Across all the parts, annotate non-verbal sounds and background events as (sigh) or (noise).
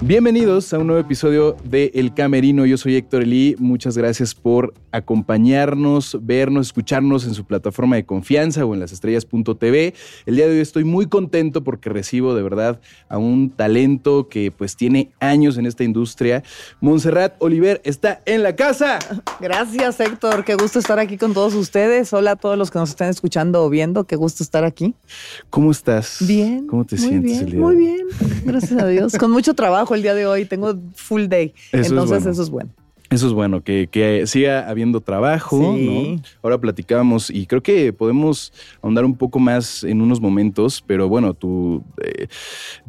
Bienvenidos a un nuevo episodio de El Camerino. Yo soy Héctor Elí. Muchas gracias por acompañarnos, vernos, escucharnos en su plataforma de confianza o en lasestrellas.tv. El día de hoy estoy muy contento porque recibo de verdad a un talento que pues tiene años en esta industria. Montserrat Oliver está en la casa. Gracias Héctor, qué gusto estar aquí con todos ustedes. Hola a todos los que nos están escuchando o viendo, qué gusto estar aquí. ¿Cómo estás? Bien. ¿Cómo te muy sientes bien, el día Muy bien, gracias a Dios. Con mucho trabajo el día de hoy, tengo full day. Eso es Entonces bueno. eso es bueno. Eso es bueno, que, que siga habiendo trabajo, Sí. ¿no? Ahora platicábamos y creo que podemos ahondar un poco más en unos momentos, pero bueno, tu eh,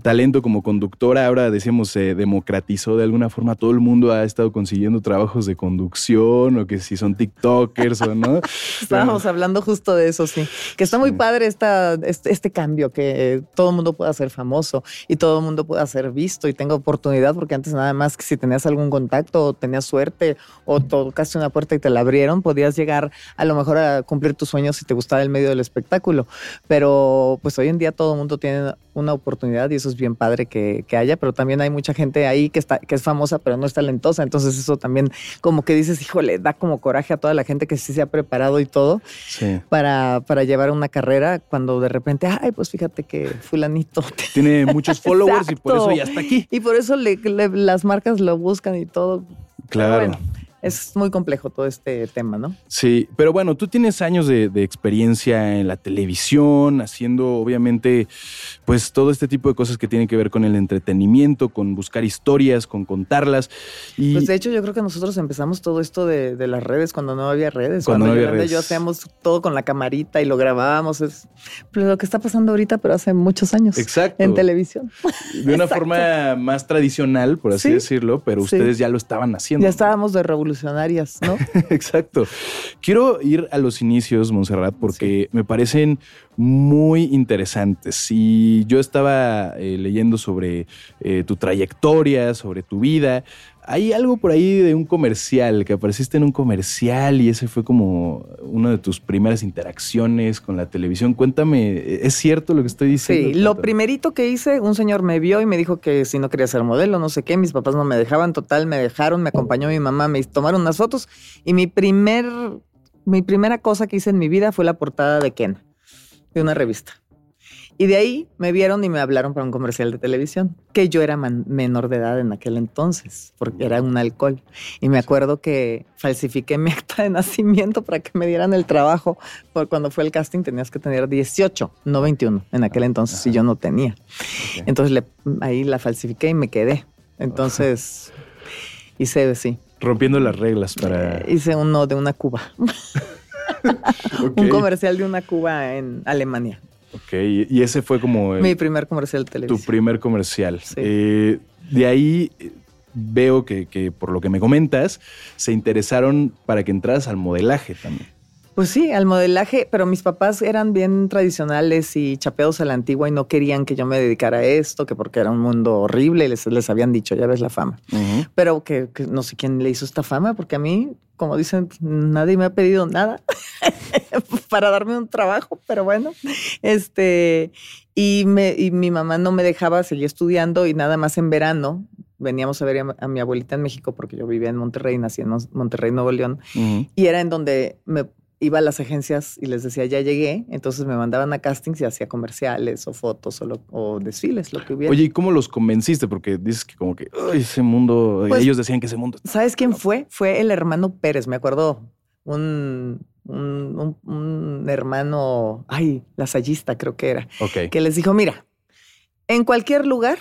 talento como conductora ahora decíamos se democratizó de alguna forma, todo el mundo ha estado consiguiendo trabajos de conducción o que si son TikTokers o no. (laughs) Estábamos hablando justo de eso, sí. Que está muy padre esta, este, este cambio, que todo el mundo pueda ser famoso y todo el mundo pueda ser visto y tenga oportunidad, porque antes nada más que si tenías algún contacto o tenías suerte o tocaste una puerta y te la abrieron, podías llegar a lo mejor a cumplir tus sueños si te gustaba el medio del espectáculo. Pero pues hoy en día todo el mundo tiene una oportunidad y eso es bien padre que, que haya, pero también hay mucha gente ahí que, está, que es famosa pero no es talentosa, entonces eso también como que dices, híjole, da como coraje a toda la gente que sí se ha preparado y todo Sí. para, para llevar una carrera cuando de repente, ay, pues fíjate que fulanito. Tiene muchos (laughs) followers y por eso Exacto. ya está aquí. Y por eso le- le- las marcas lo buscan y todo. Claro. bueno, es muy complejo todo este tema, ¿no? Sí, pero bueno, tú tienes años de, de experiencia en la televisión, haciendo obviamente pues todo este tipo de cosas que tienen que ver con el entretenimiento, con buscar historias, con contarlas. Y Pues de hecho yo creo que nosotros empezamos todo esto de, de las redes cuando no había redes. Cuando no había Yolanda y redes. yo hacíamos todo con la camarita y lo grabábamos. Es pues, lo que está pasando ahorita, pero hace muchos años. Exacto. En televisión. de una (laughs) Exacto. forma más tradicional, por así Sí. decirlo, pero Sí. ustedes ya lo estaban haciendo. Ya estábamos de revolucionarias, ¿no? (laughs) Exacto. Quiero ir a los inicios, Montserrat, porque me parecen muy interesantes. Y yo estaba eh, leyendo sobre eh, tu trayectoria, sobre tu vida. Hay algo por ahí de un comercial, que apareciste en un comercial y ese fue como una de tus primeras interacciones con la televisión. Cuéntame, ¿es cierto lo que estoy diciendo? Sí, lo Cuéntame. primerito que hice, un señor me vio y me dijo que si no quería ser modelo, no sé qué, mis papás no me dejaban, total, me dejaron, me acompañó mi mamá, me tomaron unas fotos y mi primer, mi primera cosa que hice en mi vida fue la portada de Ken, de una revista. Y de ahí me vieron y me hablaron para un comercial de televisión, que yo era man- menor de edad en aquel entonces, porque era un alcohol. Y me acuerdo que falsifiqué mi acta de nacimiento para que me dieran el trabajo. Por cuando fue el casting tenías que tener 18, no 21 en aquel entonces, y yo no tenía. Entonces le- ahí la falsifiqué y me quedé. Entonces (laughs) hice, sí, Rompiendo las reglas para... eh, hice uno de una Cuba, (laughs) un comercial de una Cuba en Alemania. Ok, y ese fue como... el- Mi primer comercial de Tu primer comercial. Sí. Eh, de ahí eh, veo que, que, por lo que me comentas, se interesaron para que entraras al modelaje también. Pues sí, al modelaje, pero mis papás eran bien tradicionales y chapeados a la antigua y no querían que yo me dedicara a esto, que porque era un mundo horrible y les, les habían dicho, ya ves la fama. Pero que, que no sé quién le hizo esta fama, porque a mí, como dicen, nadie me ha pedido nada (laughs) para darme un trabajo, pero bueno, este, y, me, y mi mamá no me dejaba seguir estudiando y nada más en verano veníamos a ver a, a mi abuelita en México porque yo vivía en Monterrey, nací en Mon- Monterrey, Nuevo León, y era en donde me iba a las agencias y les decía, ya llegué, entonces me mandaban a castings y hacía comerciales o fotos o, lo- o desfiles, lo que hubiera. Oye, ¿y cómo los convenciste? Porque dices que como que "Ay, ese mundo, Pues- ellos decían que ese mundo... ¿Sabes quién fue? Fue el hermano Pérez, me acuerdo. Un, un, un- un hermano, ay, lasallista creo que era, Ok. que les dijo, mira, en cualquier lugar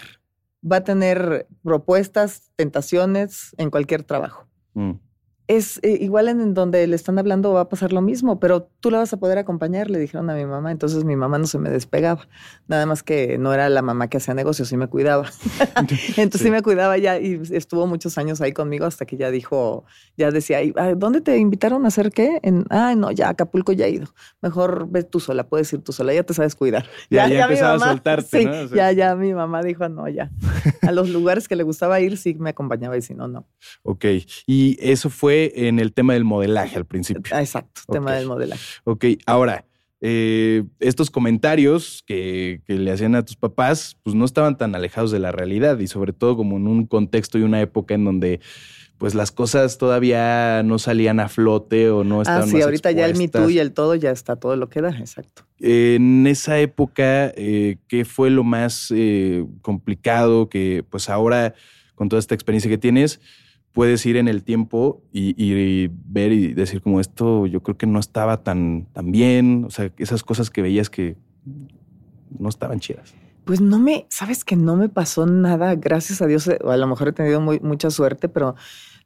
va a tener propuestas, tentaciones, en cualquier trabajo. Mm. Es eh, igual en donde le están hablando va a pasar lo mismo, pero tú la vas a poder acompañar, le dijeron a mi mamá. Entonces mi mamá no se me despegaba. Nada más que no era la mamá que hacía negocios, sí me cuidaba. (laughs) Entonces sí. Sí. me cuidaba ya y estuvo muchos años ahí conmigo hasta que ya dijo, ya decía, "Ay, ¿a ¿dónde te invitaron a hacer qué? En, ah, no, ya Acapulco ya he ido. Mejor ve tú sola, puedes ir tú sola, ya te sabes cuidar. Ya, ya, empezaba a mamá- soltarte, sí, ¿no? O sea, ya, ya mi mamá dijo, no, ya. A los lugares que le gustaba ir sí me acompañaba y si no, no. Ok. Y eso fue en el tema del modelaje al principio. Ah, Exacto, tema del modelaje. Ok. Ahora, eh, estos comentarios que, que, le hacían a tus papás, pues no estaban tan alejados de la realidad y sobre todo como en un contexto y una época en donde pues las cosas todavía no salían a flote o no estaban. Ah, sí, ahorita ya el Me y el todo ya está todo lo que da, exacto. En esa época, eh, ¿qué fue lo más eh, complicado que pues ahora, con toda esta experiencia que tienes, puedes ir en el tiempo y, ver y decir como esto yo creo que no estaba tan, tan bien, o sea, esas cosas que veías que no estaban chidas. Pues no me, sabes que no me pasó nada, gracias a Dios, a lo mejor he tenido muy, mucha suerte, pero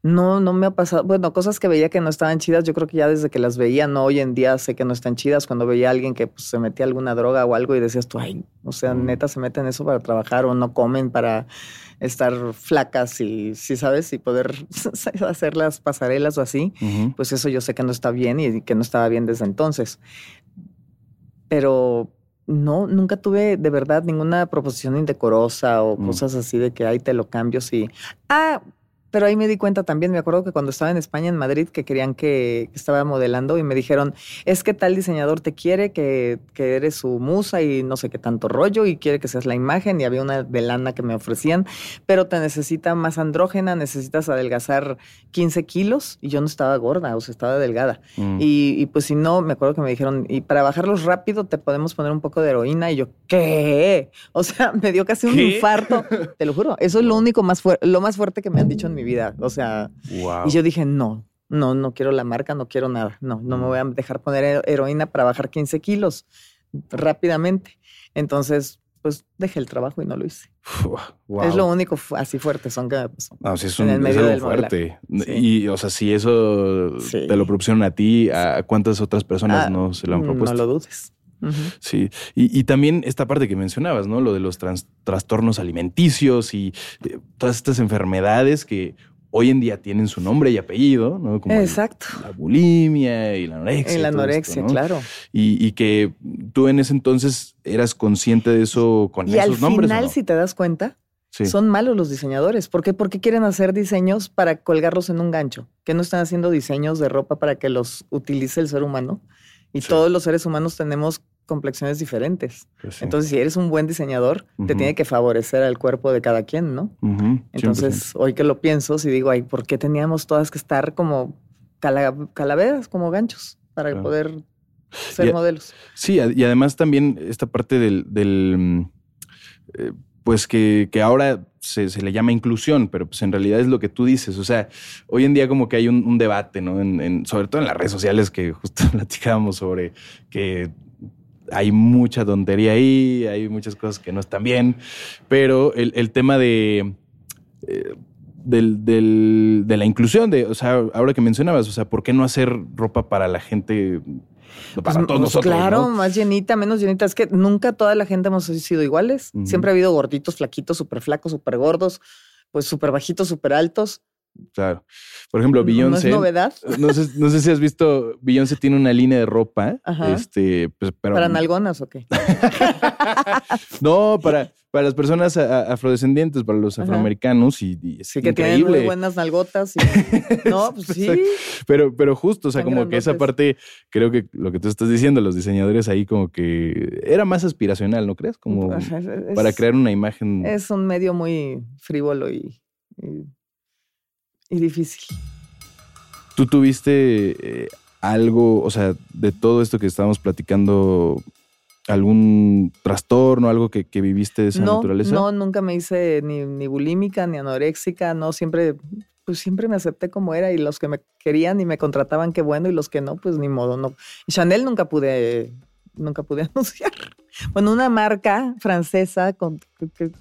no, no me ha pasado. Bueno, cosas que veía que no estaban chidas, yo creo que ya desde que las veía, no hoy en día sé que no están chidas. Cuando veía a alguien que pues, se metía alguna droga o algo y decías tú, ay, o sea, neta se meten eso para trabajar o no comen para estar flacas y, si sabes, y poder (laughs) hacer las pasarelas o así, pues eso yo sé que no está bien y que no estaba bien desde entonces. Pero no, nunca tuve de verdad ninguna proposición indecorosa o mm. cosas así de que ahí te lo cambio si. Ah, pero ahí me di cuenta también, me acuerdo que cuando estaba en España, en Madrid, que querían que, estaba modelando y me dijeron, es que tal diseñador te quiere, que, que, eres su musa y no sé qué tanto rollo y quiere que seas la imagen y había una de lana que me ofrecían, pero te necesita más andrógena, necesitas adelgazar 15 kilos y yo no estaba gorda, o sea, estaba delgada. Mm. Y, pues si no, me acuerdo que me dijeron, y para bajarlos rápido te podemos poner un poco de heroína y yo, ¿qué? O sea, (laughs) me dio casi un infarto, te lo juro, eso es lo único más, lo más fuerte que me han dicho en mi vida. O sea, y yo dije, no, no, no quiero la marca, no quiero nada. No, no me voy a dejar poner heroína para bajar 15 kilos rápidamente. Entonces, pues dejé el trabajo y no lo hice. Es lo único así fuerte, son que No, si es, un, en el medio del fuerte. Y, o sea, si eso te lo propusieron a ti, ¿a cuántas otras personas ah, no se lo han propuesto? No lo dudes. Sí, y, también esta parte que mencionabas, ¿no? Lo de los trastornos alimenticios y eh, todas estas enfermedades que hoy en día tienen su nombre y apellido, ¿no? Como Exacto. la bulimia y la anorexia. la anorexia, claro. Y, que tú en ese entonces eras consciente de eso con esos nombres. Y al final, si te das cuenta, son malos los diseñadores. ¿Por qué? Porque quieren hacer diseños para colgarlos en un gancho. Que no están haciendo diseños de ropa para que los utilice el ser humano. Y todos los seres humanos tenemos complexiones diferentes. Pues Entonces, si eres un buen diseñador, te tiene que favorecer al cuerpo de cada quien, ¿no? Entonces, hoy que lo pienso, si digo, ay, ¿por qué teníamos todas que estar como calaveras, como ganchos, para poder ser modelos? Sí, y además también esta parte del, mm, eh, pues que, ahora se, le llama inclusión, pero pues en realidad es lo que tú dices. O sea, hoy en día como que hay un, debate, ¿no? sobre todo en las redes sociales que justo (laughs) platicábamos sobre que hay mucha tontería ahí, hay muchas cosas que no están bien, pero el, tema de... Eh, del, de la inclusión, de, o sea, ahora que mencionabas, o sea, ¿por qué no hacer ropa para la gente, para pues, todos nosotros? Claro, más llenita, menos llenita. Es que nunca toda la gente hemos sido iguales. Siempre ha habido gorditos, flaquitos, súper flacos, súper gordos, pues súper bajitos, súper altos. Claro. Por ejemplo, Beyoncé. ¿No es novedad? No sé, no sé si has visto, Beyoncé tiene una línea de ropa. Este, pues, ¿Para nalgonas o qué? (laughs) no, para, para las personas afrodescendientes, para los afroamericanos y, sí, que tienen muy buenas nalgotas. (laughs) no, pues sí. Pero, pero justo, o sea, como que esa parte, creo que lo que tú estás diciendo, los diseñadores ahí como que era más aspiracional, ¿no crees? Como para crear una imagen. Es un medio muy frívolo y y difícil. ¿Tú tuviste eh, algo, o sea, de todo esto que estábamos platicando, algún trastorno, algo que, viviste de esa naturaleza? No, nunca me hice ni, ni bulímica, ni anoréxica, no, siempre, pues siempre me acepté como era y los que me querían y me contrataban, qué bueno, y los que no, pues ni modo, no. Chanel nunca pude, nunca pude (laughs) anunciar. Bueno, una marca francesa con,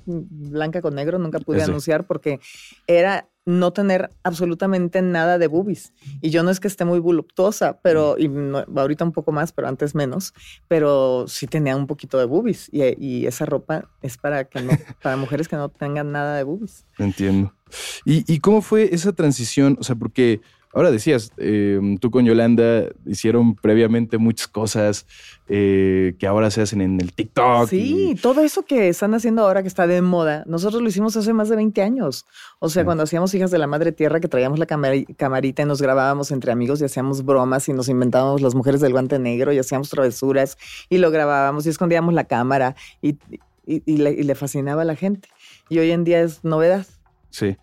blanca con negro nunca pude anunciar porque era no tener absolutamente nada de boobies. Y yo no es que esté muy voluptuosa, pero y ahorita un poco más, pero antes menos, pero sí tenía un poquito de boobies y, esa ropa es para que no, (laughs) para mujeres que no tengan nada de boobies. Entiendo. ¿Y, cómo fue esa transición? O sea, porque Ahora decías, em, tú con Yolanda hicieron previamente muchas cosas eh, que ahora se hacen en el TikTok. Sí, todo eso que están haciendo ahora que está de moda, nosotros lo hicimos hace más de 20 años. O sea, cuando hacíamos Hijas de la Madre Tierra, que traíamos la camarita y nos grabábamos entre amigos y hacíamos bromas y nos inventábamos las mujeres del guante negro y hacíamos travesuras y lo grabábamos y escondíamos la cámara y, le, fascinaba a la gente. Y hoy en día es novedad. Sí.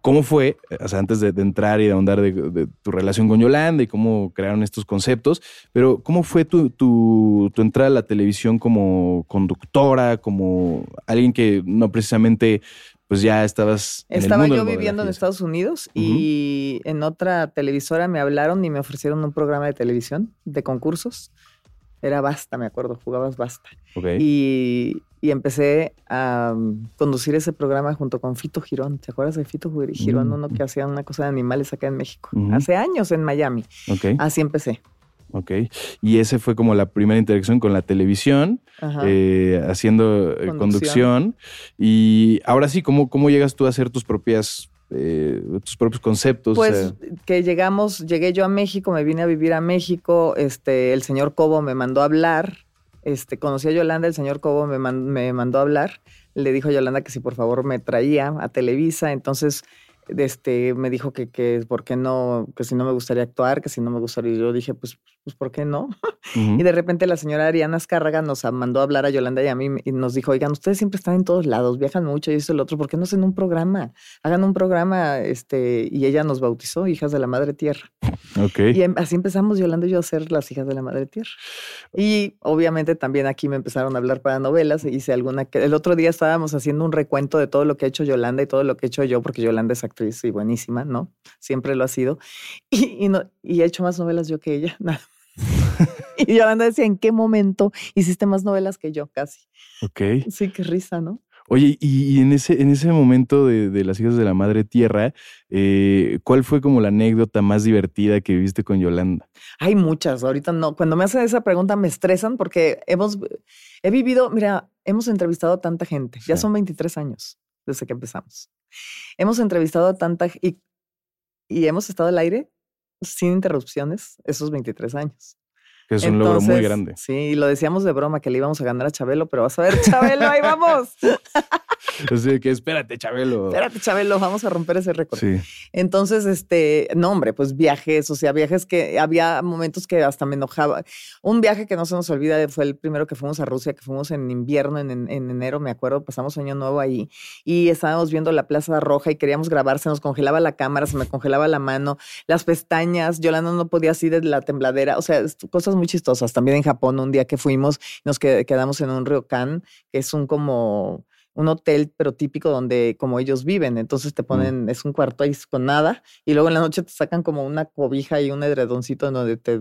¿Cómo fue, o sea, antes de, entrar y de ahondar de, tu relación con Yolanda y cómo crearon estos conceptos, pero cómo fue tu, tu, entrada a la televisión como conductora, como alguien que no precisamente, pues ya estabas... En Estaba yo viviendo en Estados Unidos y en otra televisora me hablaron y me ofrecieron un programa de televisión de concursos era Basta, me acuerdo, jugabas Basta. Y, empecé a um, conducir ese programa junto con Fito Girón. ¿Te acuerdas de Fito Girón? Mm. Uno que hacía una cosa de animales acá en México. Hace años en Miami. Así empecé. Ok. Y ese fue como la primera interacción con la televisión, eh, haciendo eh, conducción. Y ahora sí, ¿cómo, ¿cómo llegas tú a hacer tus propias eh, tus propios conceptos. Pues que llegamos, llegué yo a México, me vine a vivir a México, este, el señor Cobo me mandó a hablar, este, conocí a Yolanda, el señor Cobo me, me mandó a hablar, le dijo a Yolanda que si por favor me traía a Televisa, entonces este, me dijo que, que, ¿por qué no? Que si no me gustaría actuar, que si no me gustaría. Yo dije, pues, pues ¿por qué no? (laughs) Y de repente la señora Ariana Azcárraga nos mandó a hablar a Yolanda y a mí y nos dijo, oigan, ustedes siempre están en todos lados, viajan mucho y eso y lo otro, ¿por qué no hacen un programa? Hagan un programa, este, y ella nos bautizó, Hijas de la Madre Tierra. Ok. Y em, así empezamos Yolanda y yo a ser las Hijas de la Madre Tierra. Y obviamente también aquí me empezaron a hablar para novelas, hice alguna, que el otro día estábamos haciendo un recuento de todo lo que ha hecho Yolanda y todo lo que he hecho yo, porque Yolanda es actriz y buenísima, ¿no? Siempre lo ha sido. (laughs) Y, no, y he hecho más novelas yo que ella, (laughs) nada. (laughs) y Yolanda decía, ¿en qué momento hiciste más novelas que yo? Casi. Ok. Sí, qué risa, ¿no? Oye, y, en, ese, en ese momento de, las hijas de la madre tierra, eh, ¿cuál fue como la anécdota más divertida que viviste con Yolanda? Hay muchas, ahorita no. Cuando me hacen esa pregunta me estresan porque hemos, he vivido, mira, hemos entrevistado a tanta gente, ya son 23 años desde que empezamos. Hemos entrevistado a tanta y, y hemos estado al aire sin interrupciones esos 23 años. Que es un logro muy grande. Sí, lo decíamos de broma que le íbamos a ganar a Chabelo, pero vas a ver, Chabelo, ahí vamos. (laughs) Así que espérate, Chabelo. Espérate, Chabelo, vamos a romper ese récord. Sí. Entonces, este, no, hombre, pues viajes, o sea, viajes que había momentos que hasta me enojaba. Un viaje que no se nos olvida fue el primero que fuimos a Rusia, que fuimos en invierno, en, en enero, me acuerdo, pasamos año nuevo ahí y estábamos viendo la Plaza Roja y queríamos grabar, se nos congelaba la cámara, se me congelaba la mano, las pestañas, Yolanda no podía así de la tembladera, o sea, cosas muy chistosas. También en Japón, un día que fuimos, nos quedamos en un ryokan, que es un como un hotel, pero típico donde como ellos viven. Entonces te mm. ponen, es un cuarto ahí con nada, y luego en la noche te sacan como una cobija y un edredoncito en donde te,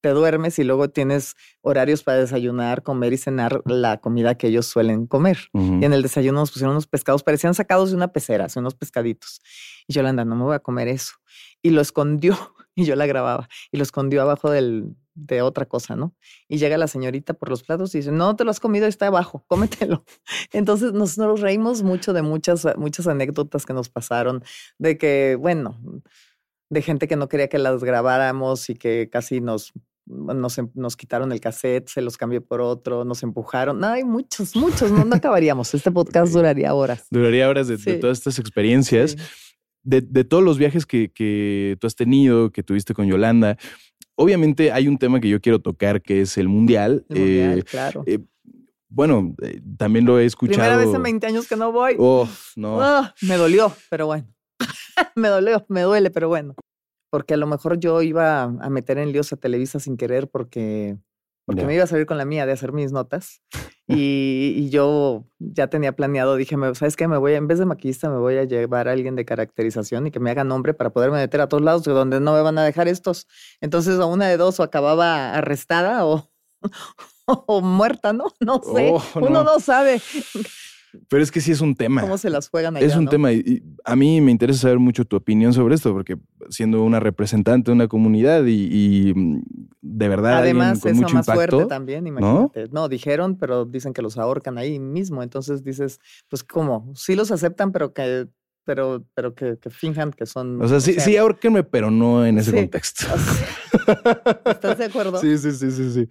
te duermes y luego tienes horarios para desayunar, comer y cenar la comida que ellos suelen comer. Y en el desayuno nos pusieron unos pescados, parecían sacados de una pecera, unos pescaditos. Y Yolanda, no me voy a comer eso. Y lo escondió, y yo la grababa, y lo escondió abajo del, de otra cosa, ¿no? Y llega la señorita por los platos y dice, no te lo has comido, está abajo, cómetelo. (laughs) Entonces nos, nos reímos mucho de muchas, muchas anécdotas que nos pasaron, de que, bueno, de gente que no quería que las grabáramos y que casi nos nos, nos, quitaron el cassette, se los cambié por otro, nos empujaron. No, hay muchos, muchos, no, no (laughs) acabaríamos. Este podcast duraría horas. Duraría horas de, todas estas experiencias. De, de, todos los viajes que, que, tú has tenido, que tuviste con Yolanda, Obviamente hay un tema que yo quiero tocar que es el mundial. El mundial eh, claro. Eh, bueno, eh, también lo he escuchado. Primera vez en 20 años que no voy. Oh, no. Ah, me dolió, pero bueno. (laughs) me dolió, me duele, pero bueno. Porque a lo mejor yo iba a meter en líos a Televisa sin querer porque porque me iba a salir con la mía de hacer mis notas. (laughs) Y, yo ya tenía planeado, dije, ¿sabes qué? Me voy, en vez de maquillista, me voy a llevar a alguien de caracterización y que me haga nombre para poderme meter a todos lados de donde no me van a dejar estos. Entonces, a una de dos, o acababa arrestada o, (laughs) o muerta, ¿no? No sé. Oh, Uno no sabe. Pero es que sí es un tema. ¿Cómo se las juegan allá, Es un tema y a mí me interesa saber mucho tu opinión sobre esto, porque siendo una representante de una comunidad y, mm, de verdad Además, con mucho más impacto, fuerte también, imagínate. ¿no? dijeron, pero dicen que los ahorcan ahí mismo. Entonces dices, pues ¿cómo? Sí los aceptan, pero que pero, pero que, que finjan que son. O sea, sí, sí, ahorquenme, pero no en ese contexto. (laughs) ¿Estás de acuerdo? Sí, sí, sí, sí, sí.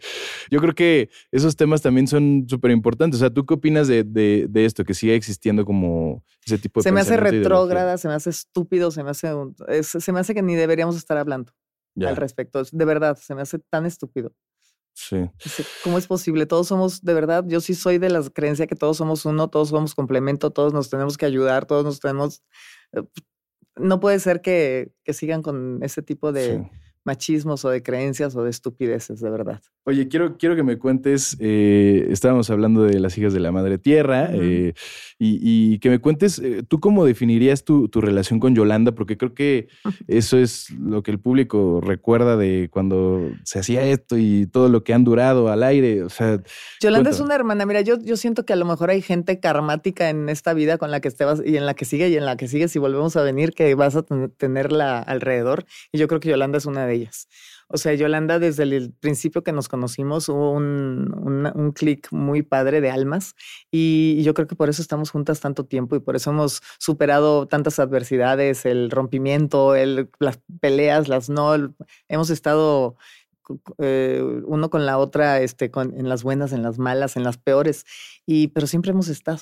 Yo creo que esos temas también son súper importantes. O sea, ¿tú qué opinas de, de, de, esto? Que sigue existiendo como ese tipo de Se me hace retrógrada, se me hace estúpido, se me hace, se me hace que ni deberíamos estar hablando al respecto. De verdad, se me hace tan estúpido. Sí. ¿Cómo es posible? Todos somos, de verdad, yo sí soy de la creencia que todos somos uno, todos somos complemento, todos nos tenemos que ayudar, todos nos tenemos... Eh, no puede ser que, que sigan con ese tipo de machismos o de creencias o de estupideces, de verdad. Oye, quiero, quiero que me cuentes, eh, estábamos hablando de las hijas de la madre tierra, eh, y, que me cuentes, eh, ¿tú cómo definirías tu, relación con Yolanda? Porque creo que (laughs) eso es lo que el público recuerda de cuando se hacía esto y todo lo que han durado al aire. O sea, Yolanda es una hermana. Mira, yo, yo siento que a lo mejor hay gente karmática en esta vida con la que estés y en la que sigue y en la que sigue si volvemos a venir que vas a tenerla alrededor. Y yo creo que Yolanda es una de ellas. O sea, Yolanda, desde el principio que nos conocimos, hubo un, un, clic muy padre de almas y yo creo que por eso estamos juntas tanto tiempo y por eso hemos superado tantas adversidades, el rompimiento, el, las peleas, las no, hemos estado eh, uno con la otra, este, en las buenas, en las malas, en las peores, y pero siempre hemos estado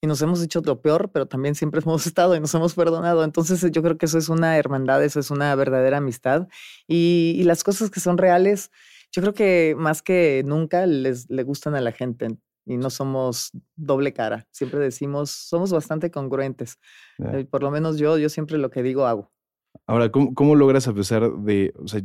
y nos hemos hecho lo peor, pero también siempre (laughs) hemos estado y nos hemos perdonado. Entonces yo creo que eso es una hermandad, eso es una verdadera amistad. Y, las cosas que son reales, yo creo que más que nunca les le gustan a la gente y no somos doble cara. Siempre decimos, somos bastante congruentes. Eh, por lo menos yo, yo siempre lo que digo hago. Ahora, ¿cómo, cómo logras a pesar de, o sea,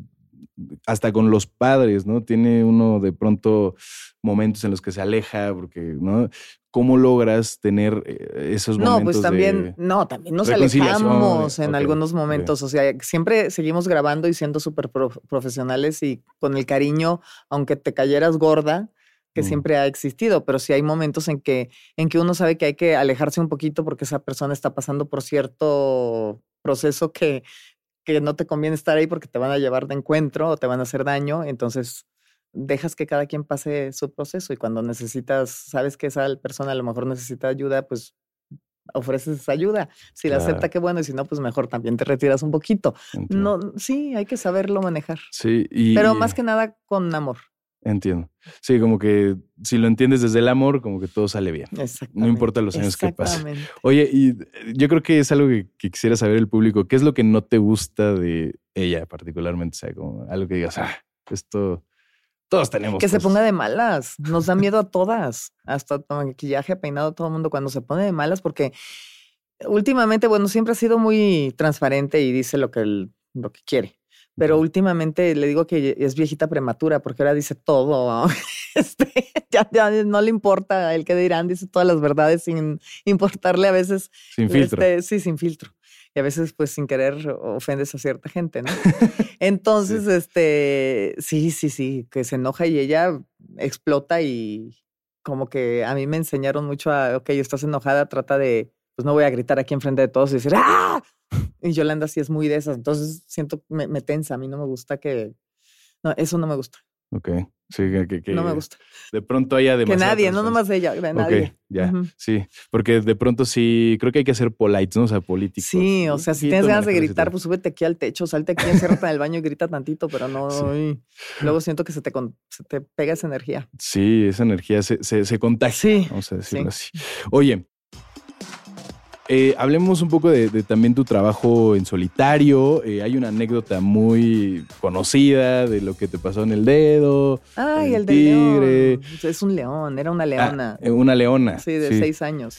hasta con los padres, ¿no? Tiene uno de pronto momentos en los que se aleja, porque, ¿no? ¿Cómo logras tener eh, esos momentos? No, pues también, no, también nos alejamos en algunos momentos. O sea, siempre seguimos grabando y siendo súper profesionales y con el cariño, aunque te cayeras gorda, que mm. siempre ha existido, pero sí hay momentos en que, en que uno sabe que hay que alejarse un poquito porque esa persona está pasando por cierto proceso que, que no te conviene estar ahí porque te van a llevar de encuentro o te van a hacer daño. Entonces, dejas que cada quien pase su proceso y cuando necesitas, sabes que esa persona a lo mejor necesita ayuda, pues ofreces esa ayuda. Si la acepta, qué bueno, y si no, pues mejor también te retiras un poquito. No, sí, hay que saberlo manejar. Sí, pero más que nada con amor. Entiendo. Sí, como que si lo entiendes desde el amor, como que todo sale bien. No importa los años que pasen. Oye, y yo creo que es algo que, quisiera saber el público. ¿Qué es lo que no te gusta de ella particularmente? O sea, como algo que digas, ah, esto todos tenemos. Que se ponga de malas. Nos da miedo a todas. Hasta maquillaje, peinado, todo el mundo cuando se pone de malas, porque últimamente, bueno, siempre ha sido muy transparente y dice lo que, lo que quiere. Pero últimamente le digo que es viejita prematura porque ahora dice todo. (laughs) Este, ya, no le importa él que dirán, dice todas las verdades sin importarle a veces. Sin filtro. Este, sí, sin filtro y a veces pues sin querer ofendes a cierta gente, ¿no? (laughs) Entonces, este, sí, sí, sí, que se enoja y ella explota y como que a mí me enseñaron mucho a, ok, estás enojada, trata de, pues no voy a gritar aquí enfrente de todos y decir, ¡ah! Y Yolanda sí es muy de esas, entonces siento, me, me tensa, a mí no me gusta que, no, eso no me gusta. Ok. Sí, que, no me gusta. De pronto haya demasiado. Que nadie, no nomás ella, de nadie. Ok, ya, sí. Porque de pronto sí, creo que hay que ser polite, ¿no? O sea, políticos. Sí, o sea, si tienes ganas de gritar, pues súbete aquí al techo, salte aquí, encérrate en el baño y grita tantito, pero (laughs) no. Luego siento que se te, se te pega esa energía. Sí, esa energía se, se, se contagia. Sí. Vamos a decirlo así. Oye, eh, hablemos un poco de, también tu trabajo en solitario. Eh, hay una anécdota muy conocida de lo que te pasó en el dedo. Ay, el, tigre. león. Es un león, era una ah, leona. Eh, una leona. Sí, de seis años.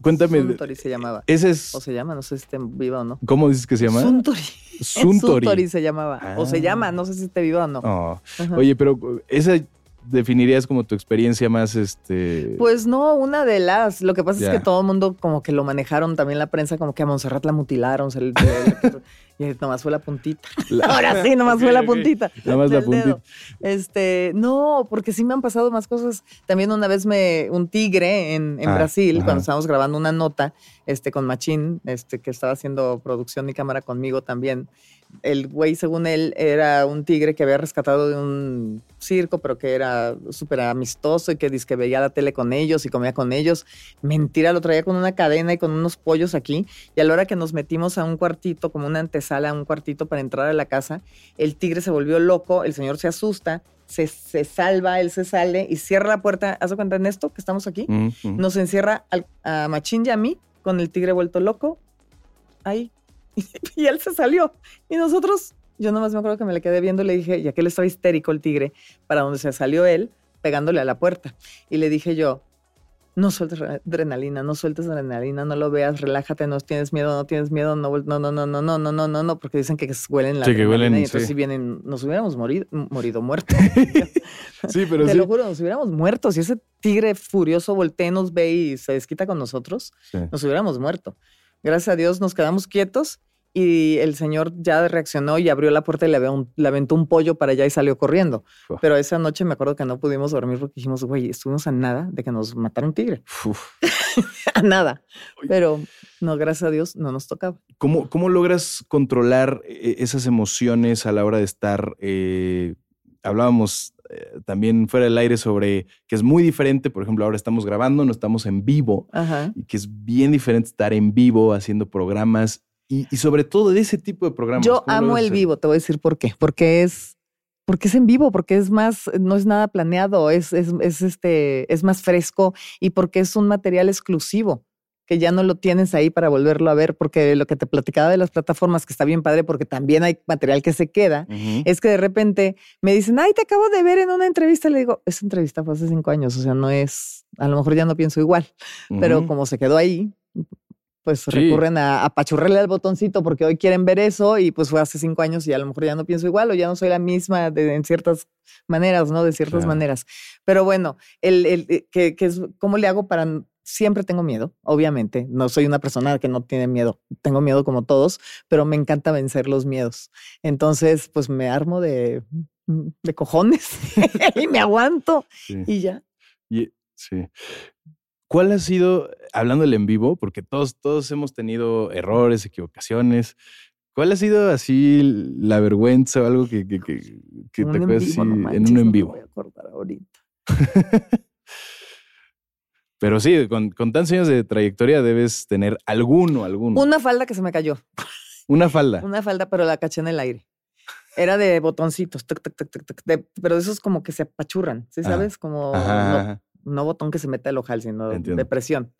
cuéntame. Suntory se llamaba. Ese es. O se llama, no sé si esté viva o no. ¿Cómo dices que se llama? Suntory. Suntory. se llamaba. O se ah. llama, no sé si esté viva o no. Oh. Oye, pero esa definirías como tu experiencia más este? Pues no, una de las. Lo que pasa es que todo el mundo como que lo manejaron también la prensa, como que a Montserrat la mutilaron. Se (laughs) y nomás fue la puntita. (laughs) Ahora sí, nomás fue la puntita. Nomás la puntita. Este, no, porque sí me han pasado más cosas. También una vez me, un tigre en, en ah, Brasil, cuando estábamos grabando una nota, este, con Machín, este, que estaba haciendo producción y cámara conmigo también el güey, según él, era un tigre que había rescatado de un circo, pero que era súper amistoso y que dice que veía la tele con ellos y comía con ellos. Mentira, lo traía con una cadena y con unos pollos aquí. Y a la hora que nos metimos a un cuartito, como una antesala, a un cuartito para entrar a la casa, el tigre se volvió loco, el señor se asusta. Se, se salva, él se sale y cierra la puerta. ¿Haz de cuenta en esto que estamos aquí? Nos encierra al- a Machín y a mí con el tigre vuelto loco. Ahí. (laughs) Y él se salió. Y nosotros, yo nomás me acuerdo que me le quedé viendo y le dije, ya que él estaba histérico el tigre, para donde se salió él, pegándole a la puerta. Y le dije yo, no sueltes re- adrenalina, no sueltes adrenalina, no lo veas, relájate, no tienes miedo, no tienes miedo, no, no, no, no, no, no, no, no, no, no, porque dicen que huelen la Sí, que huelen, y entonces sí. si vienen, nos hubiéramos morido, morido muerto. (laughs) Sí, pero (laughs) Te sí. lo juro, nos hubiéramos muerto. Si ese tigre furioso voltea, nos ve y se desquita con nosotros, Sí. nos hubiéramos muerto. Gracias a Dios nos quedamos quietos y el señor ya reaccionó y abrió la puerta y le, aventó un- le aventó un pollo para allá y salió corriendo. Uf. Pero esa noche me acuerdo que no pudimos dormir porque dijimos, güey, estuvimos a nada de que nos matara un tigre. (laughs) A nada. Pero no, gracias a Dios no nos tocaba. ¿Cómo, cómo logras controlar eh, esas emociones a la hora de estar? eh, hablábamos eh, también fuera del aire sobre que es muy diferente. Por ejemplo, ahora estamos grabando, no estamos en vivo Ajá. y que es bien diferente estar en vivo haciendo programas y, y sobre todo de ese tipo de programas. Yo ¿Cómo amo el vivo, te voy a decir por qué. Porque es, porque es en vivo, porque es más, no es nada planeado, es, es, es este, es más fresco y porque es un material exclusivo que ya no lo tienes ahí para volverlo a ver, porque lo que te platicaba de las plataformas, que está bien padre, porque también hay material que se queda, Ujú. es que de repente me dicen, ay, te acabo de ver en una entrevista. Le digo, esa entrevista fue hace cinco años, o sea, no es, a lo mejor ya no pienso igual pero Ujú. como se quedó ahí, pues Sí. recurren a, a pachurrarle al botoncito porque hoy quieren ver eso y pues fue hace cinco años y a lo mejor ya no pienso igual o ya no soy la misma de, en ciertas maneras, ¿no? De ciertas Claro. maneras. Pero bueno, el, el, eh, que, que es, ¿cómo le hago para... Siempre tengo miedo, obviamente. No soy una persona que no tiene miedo. Tengo miedo como todos, pero me encanta vencer los miedos. Entonces, pues me armo de, de cojones (laughs) y me aguanto Sí. y ya. Y- sí. ¿Cuál ha sido, hablando del en vivo, porque todos, todos hemos tenido errores, equivocaciones, ¿cuál ha sido así la vergüenza o algo que, que, que, que Un te en acuerdas vivo, así no en un no en me vivo? voy a acordar ahorita. (laughs) Pero sí, con, con tantos años de trayectoria debes tener alguno, alguno. Una falda que se me cayó. Una falda. Una falda, pero la caché en el aire. Era de botoncitos, tuc, tuc, tuc, de- pero esos como que se apachurran, ¿sí sabes? Como Ajá, no, ajá. No botón que se mete al ojal, sino Entiendo. de presión.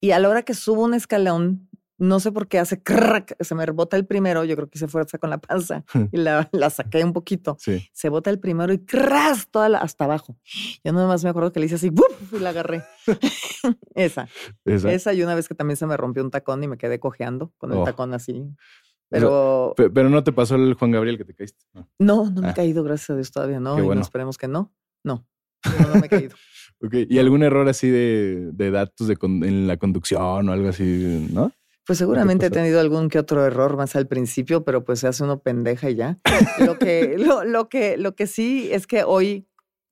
Y a la hora que subo un escalón, no sé por qué hace crack, se me rebota el primero, yo creo que hice fuerza con la panza (laughs) y la, la saqué un poquito. Sí. Se bota el primero y cras toda la- hasta abajo. Yo nada más me acuerdo que le hice así, ¡buf! y la agarré. (laughs) esa, Esa. esa y una vez que también se me rompió un tacón y me quedé cojeando con el Oh. tacón así. Pero Pe- Pero no te pasó el Juan Gabriel que te caíste. No. no, no me Ah. he caído, gracias a Dios todavía no. Y no esperemos que no. No, no, no me he caído. (laughs) Ok, ¿Y algún error así de, de datos de con- en la conducción o algo así, no? Pues seguramente he tenido algún que otro error más al principio, pero pues se hace uno pendeja y ya. Lo que, (laughs) lo, lo que, lo que sí es que hoy,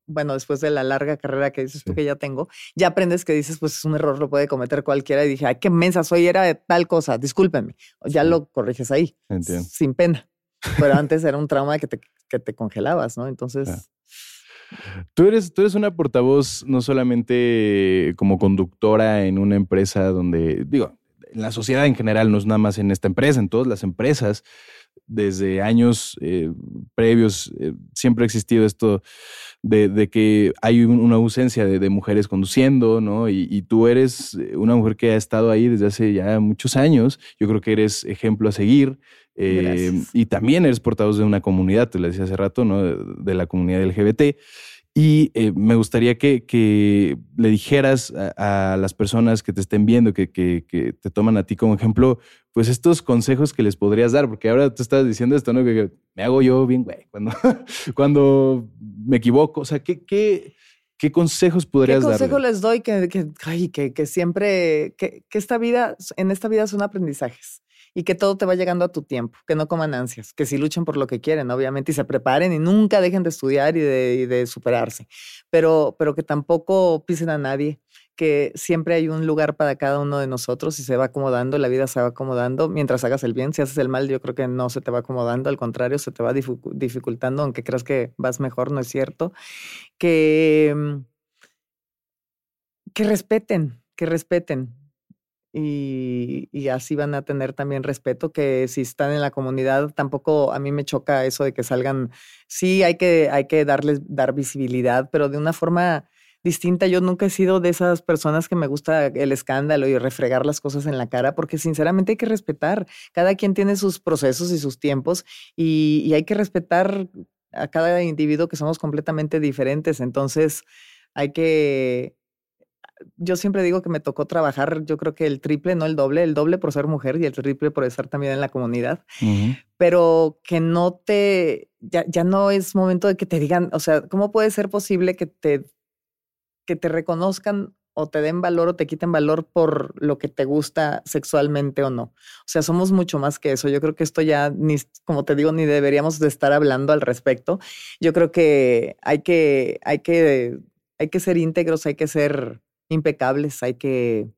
bueno, después de la larga carrera que dices tú Sí. que ya tengo, ya aprendes que dices, pues es un error, lo puede cometer cualquiera. Y dije, ay, qué mensa soy, era de tal cosa, discúlpenme. Ya Sí. lo corriges ahí, Entiendo. sin pena. Pero (laughs) antes era un trauma que te, que te congelabas, ¿no? Entonces, Ah. Tú eres, tú eres una portavoz no solamente como conductora en una empresa donde, digo, en la sociedad en general, no es nada más en esta empresa, en todas las empresas, desde años eh, previos, eh, siempre ha existido esto de, de que hay un- una ausencia de, mujeres conduciendo, ¿no? Y, y tú eres eh, una mujer que ha estado ahí desde hace ya muchos años. Yo creo que eres ejemplo a seguir. Eh, Gracias. y también eres portavoz de una comunidad, te lo decía hace rato, ¿no? De, de la comunidad LGBT. Y eh, me gustaría que, que le dijeras a, a las personas que te estén viendo, que, que- que te toman a ti como ejemplo, pues estos consejos que les podrías dar, porque ahora tú estás diciendo esto, ¿no? Que, me hago yo bien, güey, cuando, (laughs) cuando me equivoco. O sea, ¿qué, qué, qué consejos ¿qué podrías consejo darle? les doy? Que, ay, que, que siempre, que, que esta vida, en esta vida son aprendizajes. Y que todo te va llegando a tu tiempo, que no coman ansias, que si luchen por lo que quieren, obviamente, y se preparen y nunca dejen de estudiar y de, superarse, pero, pero que tampoco pisen a nadie, que siempre hay un lugar para cada uno de nosotros y se va acomodando, la vida se va acomodando mientras hagas el bien. Si haces el mal, yo creo que no se te va acomodando, al contrario, se te va dificultando, aunque creas que vas mejor, no es cierto. Que, mm, que respeten, que respeten. Y, y, así van a tener también respeto, que si están en la comunidad, tampoco a mí me choca eso de que salgan, sí hay que, hay que darles, dar visibilidad, pero de una forma distinta. Yo nunca he sido de esas personas que me gusta el escándalo y refregar las cosas en la cara, porque sinceramente hay que respetar. Cada quien tiene sus procesos y sus tiempos y, hay que respetar a cada individuo que somos completamente diferentes. Entonces hay que... Yo siempre digo que me tocó trabajar, yo creo que el triple, no el doble, el doble por ser mujer y el triple por estar también en la comunidad, pero que no te, ya, ya no es momento de que te digan, o sea, ¿cómo puede ser posible que te que te reconozcan o te den valor o te quiten valor por lo que te gusta sexualmente o no. O sea, somos mucho más que eso. Yo creo que esto ya ni, como te digo, ni deberíamos de estar hablando al respecto. Yo creo que hay que, hay que, hay que ser íntegros, hay que ser impecables, hay que,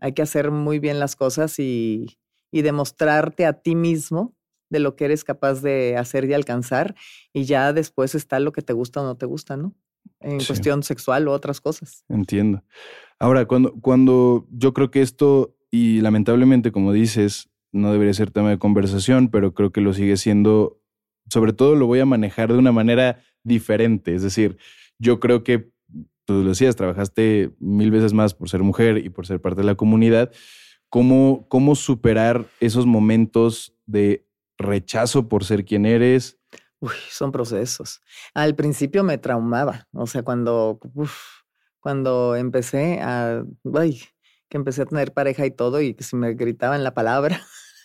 hay que hacer muy bien las cosas y, y demostrarte a ti mismo de lo que eres capaz de hacer y alcanzar. Y ya después está lo que te gusta o no te gusta, ¿no? en cuestión sexual o otras cosas. Entiendo. Ahora, cuando, cuando yo creo que esto, y lamentablemente, como dices, no debería ser tema de conversación, pero creo que lo sigue siendo, sobre todo lo voy a manejar de una manera diferente. Es decir, yo creo que, tú lo decías, trabajaste mil veces más por ser mujer y por ser parte de la comunidad. ¿Cómo, cómo superar esos momentos de rechazo por ser quien eres, Uy, son procesos. Al principio me traumaba, o sea, cuando, cuando empecé a, ay, que empecé a tener pareja y todo y que si me gritaban la palabra,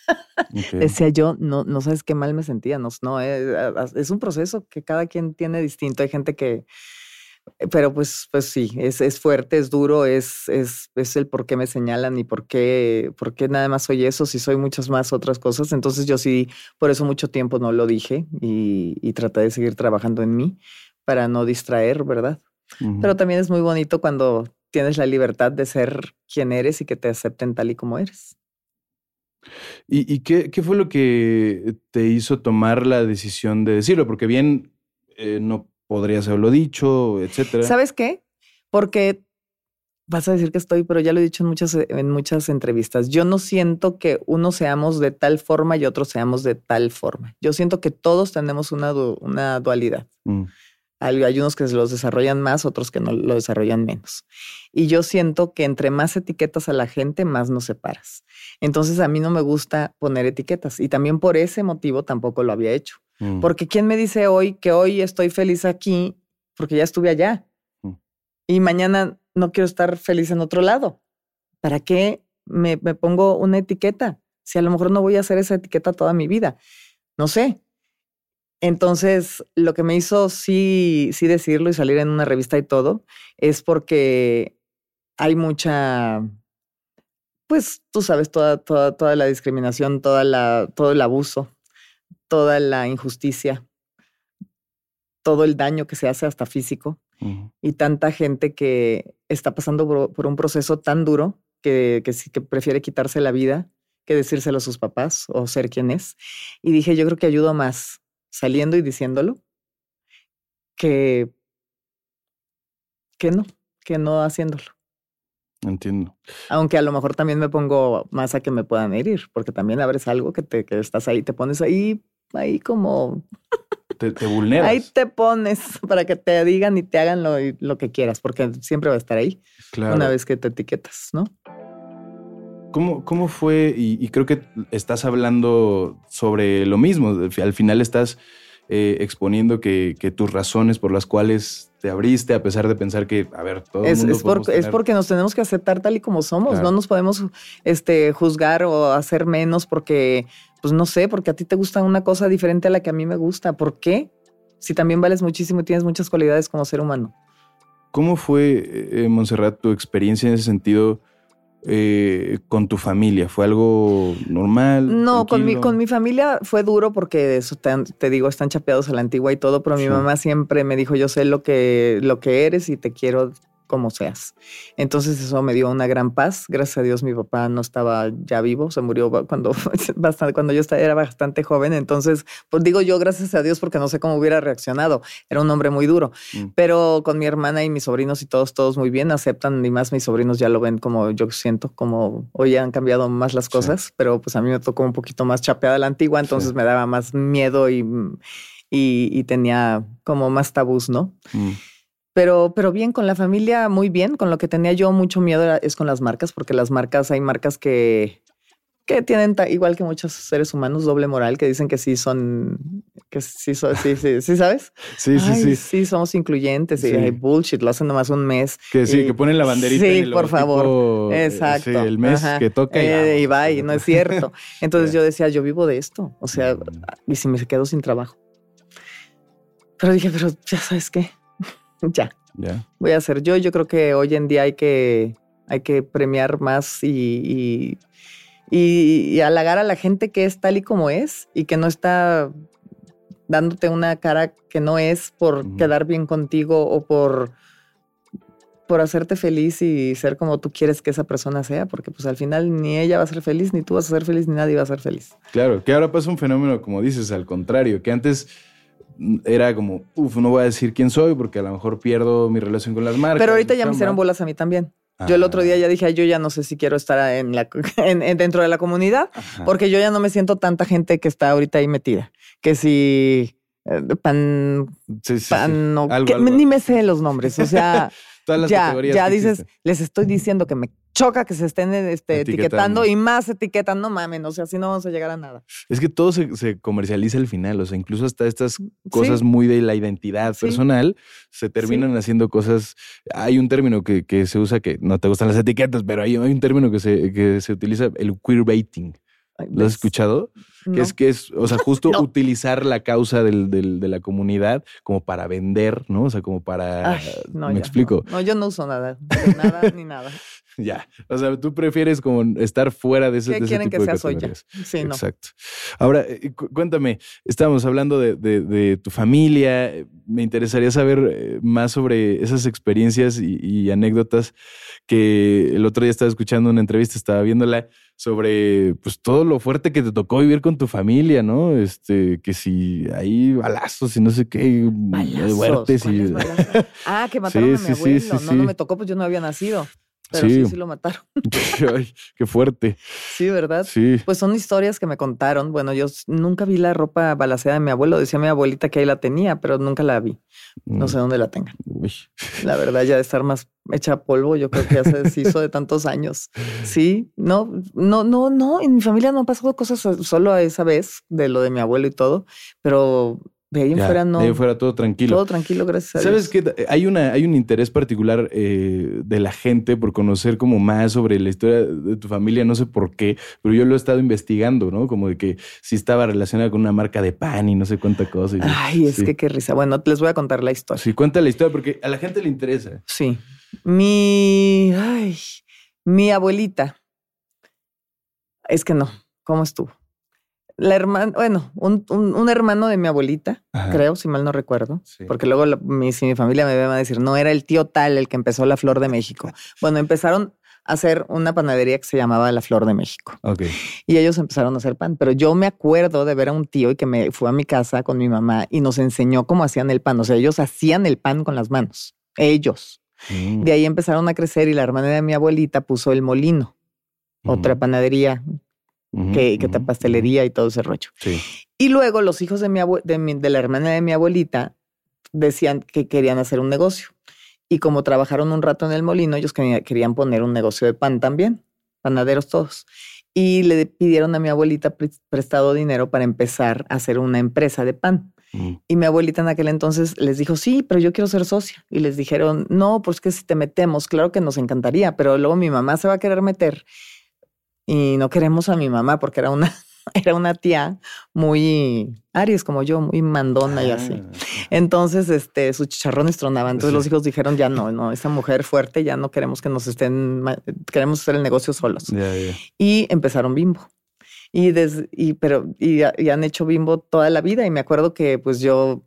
(laughs) decía yo, no, no sabes qué mal me sentía, no, no, eh, es un proceso que cada quien tiene distinto. Hay gente que, pero pues, pues sí, es, es fuerte, es duro, es, es, es, el por qué me señalan y por qué, por qué nada más soy eso, si soy muchas más otras cosas. Entonces yo sí, por eso mucho tiempo no lo dije y, y traté de seguir trabajando en mí para no distraer, ¿verdad? Pero también es muy bonito cuando tienes la libertad de ser quien eres y que te acepten tal y como eres. ¿Y, y qué, qué, fue lo que te hizo tomar la decisión de decirlo? Porque bien, eh, no podrías haberlo dicho, etcétera. ¿Sabes qué? Porque vas a decir que estoy, pero ya lo he dicho en muchas, en muchas entrevistas. Yo no siento que uno seamos de tal forma y otro seamos de tal forma. Yo siento que todos tenemos una, una dualidad. Mm. Hay, unos que se los desarrollan más, otros que no lo desarrollan menos. Y yo siento que entre más etiquetas a la gente, más nos separas. Entonces a mí no me gusta poner etiquetas y también por ese motivo tampoco lo había hecho. Mm. Porque ¿quién me dice hoy que hoy estoy feliz aquí porque ya estuve allá? Mm. Y mañana no quiero estar feliz en otro lado. ¿Para qué me, me pongo una etiqueta? Si a lo mejor no voy a hacer esa etiqueta toda mi vida. No sé, entonces, lo que me hizo sí, sí decirlo y salir en una revista y todo, es porque hay mucha, pues tú sabes, toda, toda, toda la discriminación, toda la, todo el abuso, toda la injusticia, todo el daño que se hace hasta físico y tanta gente que está pasando por, un proceso tan duro que, que, que prefiere quitarse la vida que decírselo a sus papás o ser quien es. Y dije, yo creo que ayudo más saliendo y diciéndolo que, que no, que no haciéndolo. Entiendo. Aunque a lo mejor también me pongo más a que me puedan herir, porque también abres algo que te que estás ahí, te pones ahí, ahí como te, te (laughs) vulneras. Ahí te pones para que te digan y te hagan lo, lo que quieras, porque siempre va a estar ahí. Una vez que te etiquetas, ¿no? ¿Cómo, ¿Cómo, fue? Y, creo que estás hablando sobre lo mismo. Al final estás eh, exponiendo que, tus razones por las cuales te abriste, a pesar de pensar que, a ver, todo es, es, es porque nos tenemos que aceptar tal y como somos. No nos podemos este, juzgar o hacer menos porque, pues no sé, porque a ti te gusta una cosa diferente a la que a mí me gusta. ¿Por qué? Si también vales muchísimo y tienes muchas cualidades como ser humano. ¿Cómo fue, eh, Montserrat, tu experiencia en ese sentido? Eh, con tu familia? ¿Fue algo normal? No, con mi, con mi familia fue duro porque eso te, te digo, están chapeados a la antigua y todo, pero mi Sí. mamá siempre me dijo, yo sé lo que, lo que eres y te quiero como seas. Entonces eso me dio una gran paz. Gracias a Dios mi papá no estaba ya vivo, se murió cuando, (laughs) bastante, cuando yo estaba, era bastante joven. Entonces, pues digo yo gracias a Dios porque no sé cómo hubiera reaccionado. Era un hombre muy duro. Mm. Pero con mi hermana y mis sobrinos y todos, todos muy bien, aceptan y más mis sobrinos ya lo ven como yo siento, como hoy han cambiado más las Sí. cosas, pero pues a mí me tocó un poquito más chapeada la antigua, entonces Sí. me daba más miedo y, y, y tenía como más tabús, ¿no? Mm. Pero, pero bien, con la familia, muy bien. Con lo que tenía yo mucho miedo era- es con las marcas, porque las marcas, hay marcas que, que tienen, igual que muchos seres humanos, doble moral, que dicen que sí son, que sí son, sí, sí, sí, ¿sabes? (laughs) Sí, sí, Ay, sí. Sí, somos incluyentes y Sí. hay bullshit, lo hacen nomás un mes. Que sí, y- que ponen la banderita. Sí, en el por favor. eh, Exacto. sí, el mes Ajá. que toca. Eh, y va, y no es cierto. (laughs) Entonces yo decía, yo vivo de esto. O sea, y si me quedo sin trabajo. Pero dije, pero ya sabes qué, (laughs) ya, Ya. voy a hacer yo. Yo creo que hoy en día hay que, hay que premiar más y, y, y- y halagar a la gente que es tal y como es y que no está dándote una cara que no es por quedar bien contigo o por por hacerte feliz y ser como tú quieres que esa persona sea, porque pues al final ni ella va a ser feliz, ni tú vas a ser feliz, ni nadie va a ser feliz. Claro, que ahora pasa un fenómeno, como dices, al contrario, que antes era como, uff, no voy a decir quién soy porque a lo mejor pierdo mi relación con las marcas. Pero ahorita ya me hicieron bolas a mí también. Yo el otro día ya dije, "Ay, yo ya no sé si quiero estar en la, (laughs) en- en- dentro de la comunidad, Ajá. porque yo ya no me siento tanta gente que está ahorita ahí metida. Que si eh, pan, Sí, sí, sí. pan, o Algo, que- algo. ni me sé los nombres. O sea, (laughs) Todas las ya, categorías ya que dices, existen. les estoy diciendo que me choca que se estén este, Etiquetando. etiquetando y más etiquetan, no mamen, o sea, así no vamos a llegar a nada. Es que todo se, se comercializa al final, o sea, incluso hasta estas cosas Sí. muy de la identidad Sí. personal se terminan haciendo cosas. Hay un término que, que se usa que no te gustan las etiquetas, pero hay, hay un término que se, que se utiliza, el queerbaiting. ¿Lo has ¿ves? Que es que es, o sea, (laughs) justo No. utilizar la causa del, del- de la comunidad como para vender, ¿no? O sea, como para. Ay, no, me ya, explico. No, yo no uso nada, nada ni nada. (laughs) (laughs) Ya. O sea, tú prefieres como estar fuera de ese, ¿Qué de ese quieren que tipo de sea soy ya? categorías. Sí, no. Exacto. Ahora, eh, cu- cuéntame, estábamos hablando de, de- de tu familia. Me interesaría saber eh, más sobre esas experiencias y, y anécdotas que el otro día estaba escuchando una entrevista, estaba viéndola sobre pues todo lo fuerte que te tocó vivir con tu familia, ¿no? Este, que si hay balazos y no sé qué, Balazos, muertes y. (laughs) Ah, que mataron Sí, a mi abuelo. sí, no, sí, no me tocó, pues yo no había nacido. Pero Sí. sí, sí, lo mataron. (laughs) Ay, qué fuerte. Sí, ¿verdad? Sí. Pues son historias que me contaron. Bueno, yo nunca vi la ropa balaseada de mi abuelo. Decía mi abuelita que ahí la tenía, pero nunca la vi. No Mm, sé dónde la tengan. uy. (laughs) La verdad, ya de estar más hecha polvo, yo creo que ya se deshizo de tantos años. Sí, no, no, no, no. En mi familia no han pasado cosas so- solo a esa vez de lo de mi abuelo y todo, pero de ahí en Ya, fuera no. de ahí en fuera todo tranquilo. Todo tranquilo, gracias a ¿Sabes Dios. qué? Hay, una, hay un interés particular eh, de la gente por conocer como más sobre la historia de tu familia, no sé por qué, pero yo lo he estado investigando, ¿no? Como de que si estaba relacionada con una marca de pan y no sé cuánta cosa. y- Ay, es sí. que qué risa. Bueno, les voy a contar la historia. Sí, cuenta la historia porque a la gente le interesa. Sí. Mi, ay, mi abuelita. Es que no, ¿cómo estuvo? La hermana, bueno, un, un- un hermano de mi abuelita, Ajá. creo, si mal no recuerdo, Sí. porque luego la- mi, si mi familia me ve, a decir, no, era el tío tal el que empezó la Flor de México. (laughs) Bueno, empezaron a hacer una panadería que se llamaba la Flor de México y ellos empezaron a hacer pan, pero yo me acuerdo de ver a un tío y que me fue a mi casa con mi mamá y nos enseñó cómo hacían el pan, o sea, ellos hacían el pan con las manos, ellos. Mm. De ahí empezaron a crecer y la hermana de mi abuelita puso el molino, otra Ujú, que, que ujú, pastelería y todo ese rollo. Sí. Y luego los hijos de, mi abue- de, mi- de la hermana de mi abuelita decían que querían hacer un negocio. Y como trabajaron un rato en el molino, ellos quería- querían poner un negocio de pan también, panaderos todos. Y le pidieron a mi abuelita pre- prestado dinero para empezar a hacer una empresa de pan. Mm. Y mi abuelita en aquel entonces les dijo, sí, pero yo quiero ser socia. Y les dijeron, no, pues que si te metemos, claro que nos encantaría, pero luego mi mamá se va a querer meter y no queremos a mi mamá porque era una, (laughs) era una tía muy Aries como yo, muy mandona y así. Ah, Entonces, este, sus chicharrones tronaban. Entonces Sí. los hijos dijeron, ya no, no, esa mujer fuerte, ya no queremos que nos estén, queremos hacer el negocio solos. Y empezaron Bimbo. Y, des- y, pero, y, y han hecho Bimbo toda la vida. Y me acuerdo que pues yo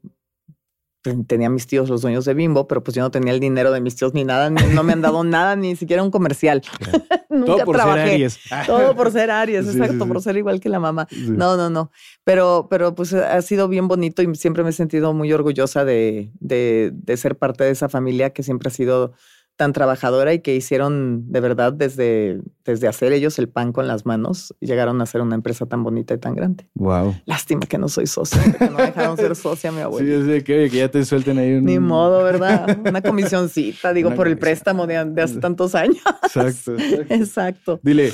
tenía a mis tíos los dueños de Bimbo, pero pues yo no tenía el dinero de mis tíos ni nada, ni- no me han dado (laughs) nada, ni siquiera un comercial. (laughs) (laughs) Nunca Todo por trabajé. ser Aries. Todo por ser Aries, Sí, exacto, sí. por ser igual que la mamá. No, no, no. Pero, pero pues ha sido bien bonito y siempre me he sentido muy orgullosa de, de, de ser parte de esa familia que siempre ha sido tan trabajadora y que hicieron de verdad desde, desde hacer ellos el pan con las manos, llegaron a ser una empresa tan bonita y tan grande. Wow. Lástima que no soy socia, que no dejaron ser socia, mi Sí, abuela. es de que, que ya te suelten ahí un. Ni modo, ¿verdad? Una comisioncita, digo, Una por el préstamo de, de hace tantos años. Exacto. exacto. Exacto. Dile,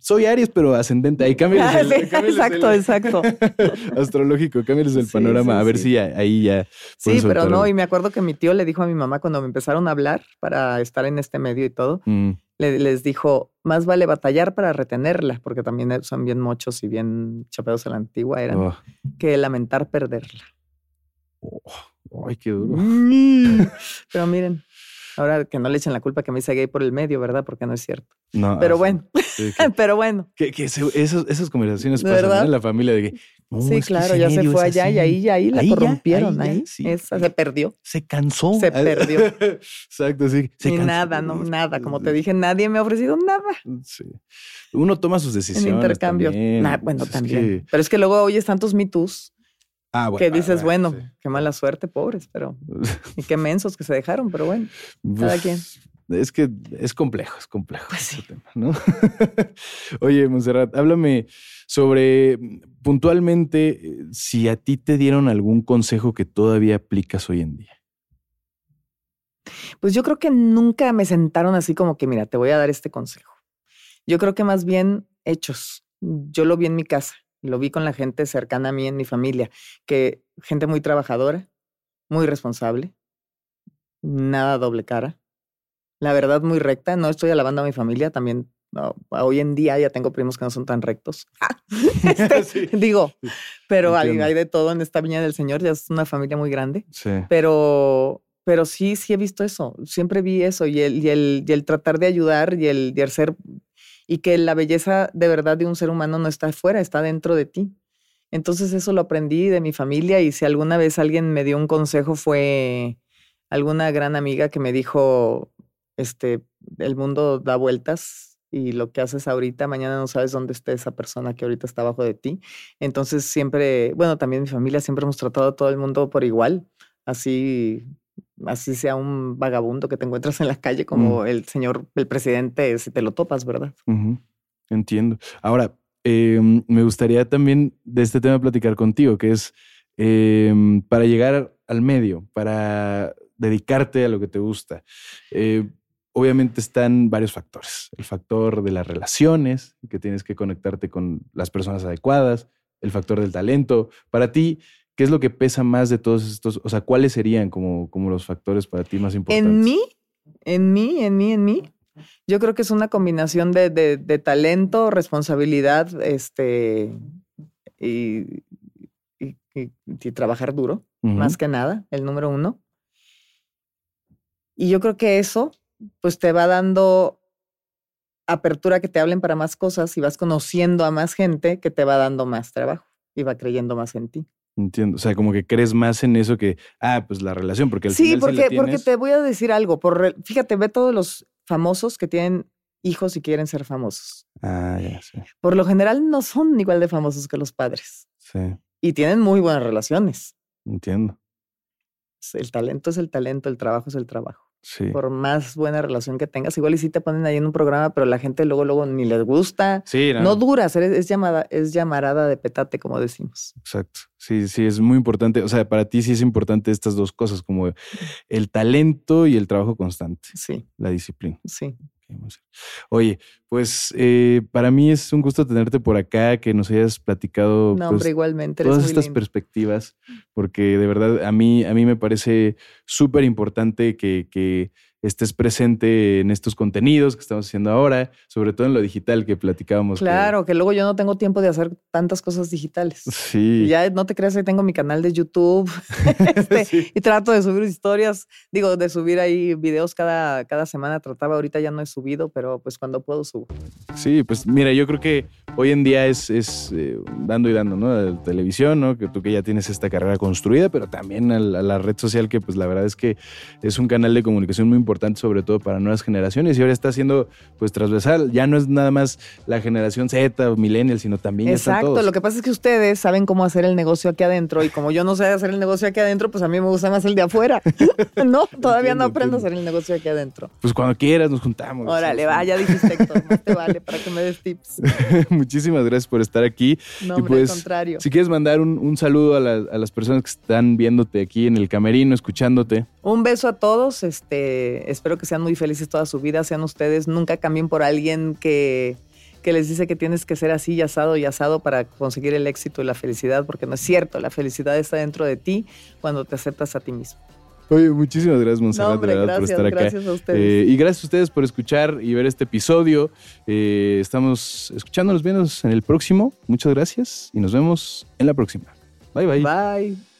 soy Aries, pero ascendente. Ahí (laughs) cámbiales Ah, el, sí, exacto, el- exacto. (laughs) astrológico, cámbiales el Sí, panorama. sí, a ver si ahí ya. Sí, pero no, y me acuerdo que mi tío le dijo a mi mamá cuando me empezaron a hablar para estar en este medio y todo, Mm, le- les dijo, más vale batallar para retenerla, porque también e, son bien mochos y bien chapeados a la antigua eran, oh, que lamentar perderla. oh, ay, qué duro. (laughs) Pero miren, ahora que no le echen la culpa que me hice gay por el medio, ¿verdad? Porque no es cierto. No, Pero bueno, sí, que- (laughs) pero bueno. que, que esos- esas conversaciones ¿De pasan en la familia de que. "No, sí, que claro, ya se fue allá y así". ahí, ya ahí la Ahí ya, corrompieron, ahí ya, sí, Esa se perdió. Se cansó. Se perdió. (laughs) Exacto, sí. Se Ni cansó. nada, no, nada. Como te dije, nadie me ha ofrecido nada. Sí. Uno toma sus en decisiones. intercambio. también. Nah, bueno, también. que- Pero es que luego oyes tantos mitos Ah, bueno. que dices, ah, bueno, sí. qué mala suerte, pobres, pero (laughs) y qué mensos que se dejaron, pero bueno. Cada Uf, quien. Es que es complejo, es complejo Pues sí. tema, ¿no? (laughs) Oye, Monserrat, háblame sobre mm, puntualmente eh, si a ti te dieron algún consejo que todavía aplicas hoy en día. Pues yo creo que nunca me sentaron así como que, mira, te voy a dar este consejo. Yo creo que más bien hechos. Yo lo vi en mi casa, lo vi con la gente cercana a mí en mi familia, que gente muy trabajadora, muy responsable, nada doble cara, la verdad muy recta. No estoy alabando a mi familia, también no, hoy en día ya tengo primos que no son tan rectos. (laughs) Este, (laughs) Sí. Digo, pero hay, hay de todo en esta viña del Señor, ya es una familia muy grande Sí. pero, pero sí, sí he visto eso. Siempre vi eso y el, y el, y el tratar de ayudar y el, y el ser y que la belleza de verdad de un ser humano no está afuera, está dentro de ti. Entonces eso lo aprendí de mi familia y si alguna vez alguien me dio un consejo fue alguna gran amiga que me dijo, este, el mundo da vueltas y lo que haces ahorita, mañana no sabes dónde esté esa persona que ahorita está abajo de ti. Entonces siempre, bueno, también mi familia siempre hemos tratado a todo el mundo por igual, así así sea un vagabundo que te encuentras en la calle como el señor, el presidente, si te lo topas, ¿verdad? Entiendo. Ahora, eh, me gustaría también de este tema platicar contigo, que es eh, para llegar al medio, para dedicarte a lo que te gusta. Eh, obviamente están varios factores. El factor de las relaciones, que tienes que conectarte con las personas adecuadas, el factor del talento. Para ti, ¿qué es lo que pesa más de todos estos? O sea, ¿cuáles serían como, como los factores para ti más importantes? En mí, en mí, en mí, en mí, yo creo que es una combinación de, de- de talento, responsabilidad, este, y, y- y- y trabajar duro, más que nada, el número uno. Y yo creo que eso, pues te va dando apertura que te hablen para más cosas y vas conociendo a más gente que te va dando más trabajo y va creyendo más en ti. Entiendo. O sea, como que crees más en eso que, ah, pues la relación, porque al Sí, final porque, si la porque tienes- te voy a decir algo. Por, fíjate, ve todos los famosos que tienen hijos y quieren ser famosos. Ah, ya, sí. Por lo general no son igual de famosos que los padres Sí, y tienen muy buenas relaciones. entiendo. El talento es el talento, el trabajo es el trabajo. Sí. Por más buena relación que tengas, igual y sí te ponen ahí en un programa, pero la gente luego, luego ni les gusta. Sí, No duras, eres- es, llamada, es llamarada de petate, como decimos. Exacto. Sí, sí, es muy importante. O sea, para ti sí es importante estas dos cosas, como el talento y el trabajo constante, Sí, la disciplina. sí. Oye, pues eh, para mí es un gusto tenerte por acá, que nos hayas platicado No, pues, igualmente. Todas estas lindo. perspectivas, porque de verdad a mí, a mí me parece súper importante que, que estés presente en estos contenidos que estamos haciendo ahora, sobre todo en lo digital que platicábamos. Claro, que, luego yo no tengo tiempo de hacer tantas cosas digitales. Sí. ya no te creas que tengo mi canal de YouTube (laughs) este, (laughs) y trato de subir historias, digo, de subir ahí videos cada, cada semana. Trataba, ahorita ya no he subido, pero pues cuando puedo subo. Sí, pues mira, yo creo que hoy en día es, es eh, dando y dando, ¿no? La televisión, ¿no? Que tú que ya tienes esta carrera construida, pero también a la, red social que pues la verdad es que es un canal de comunicación muy importante, sobre todo para nuevas generaciones y ahora está siendo pues transversal. Ya no es nada más la generación Z o millennial, sino también Exacto, todos. lo que pasa es que ustedes saben cómo hacer el negocio aquí adentro y como yo no sé hacer el negocio aquí adentro, pues a mí me gusta más el de afuera. (laughs) no, todavía no aprendo a hacer el negocio aquí adentro. Pues cuando quieras nos juntamos. Órale, va, ya dijiste Héctor, más te vale para que me des tips. (laughs) Muchísimas gracias por estar aquí. No, y pues, al contrario. Si quieres mandar un, saludo a, a las personas que están viéndote aquí en el camerino, escuchándote. Un beso a todos, este, espero que sean muy felices toda su vida, sean ustedes, nunca cambien por alguien que que les dice que tienes que ser así y asado y asado para conseguir el éxito y la felicidad, porque no es cierto, la felicidad está dentro de ti cuando te aceptas a ti mismo. Oye, muchísimas gracias, Monserrat, por estar acá. Gracias a ustedes. Eh, y gracias a ustedes por escuchar y ver este episodio. Eh, estamos escuchándonos, viendo en el próximo. Muchas gracias y nos vemos en la próxima. Bye, bye. Bye.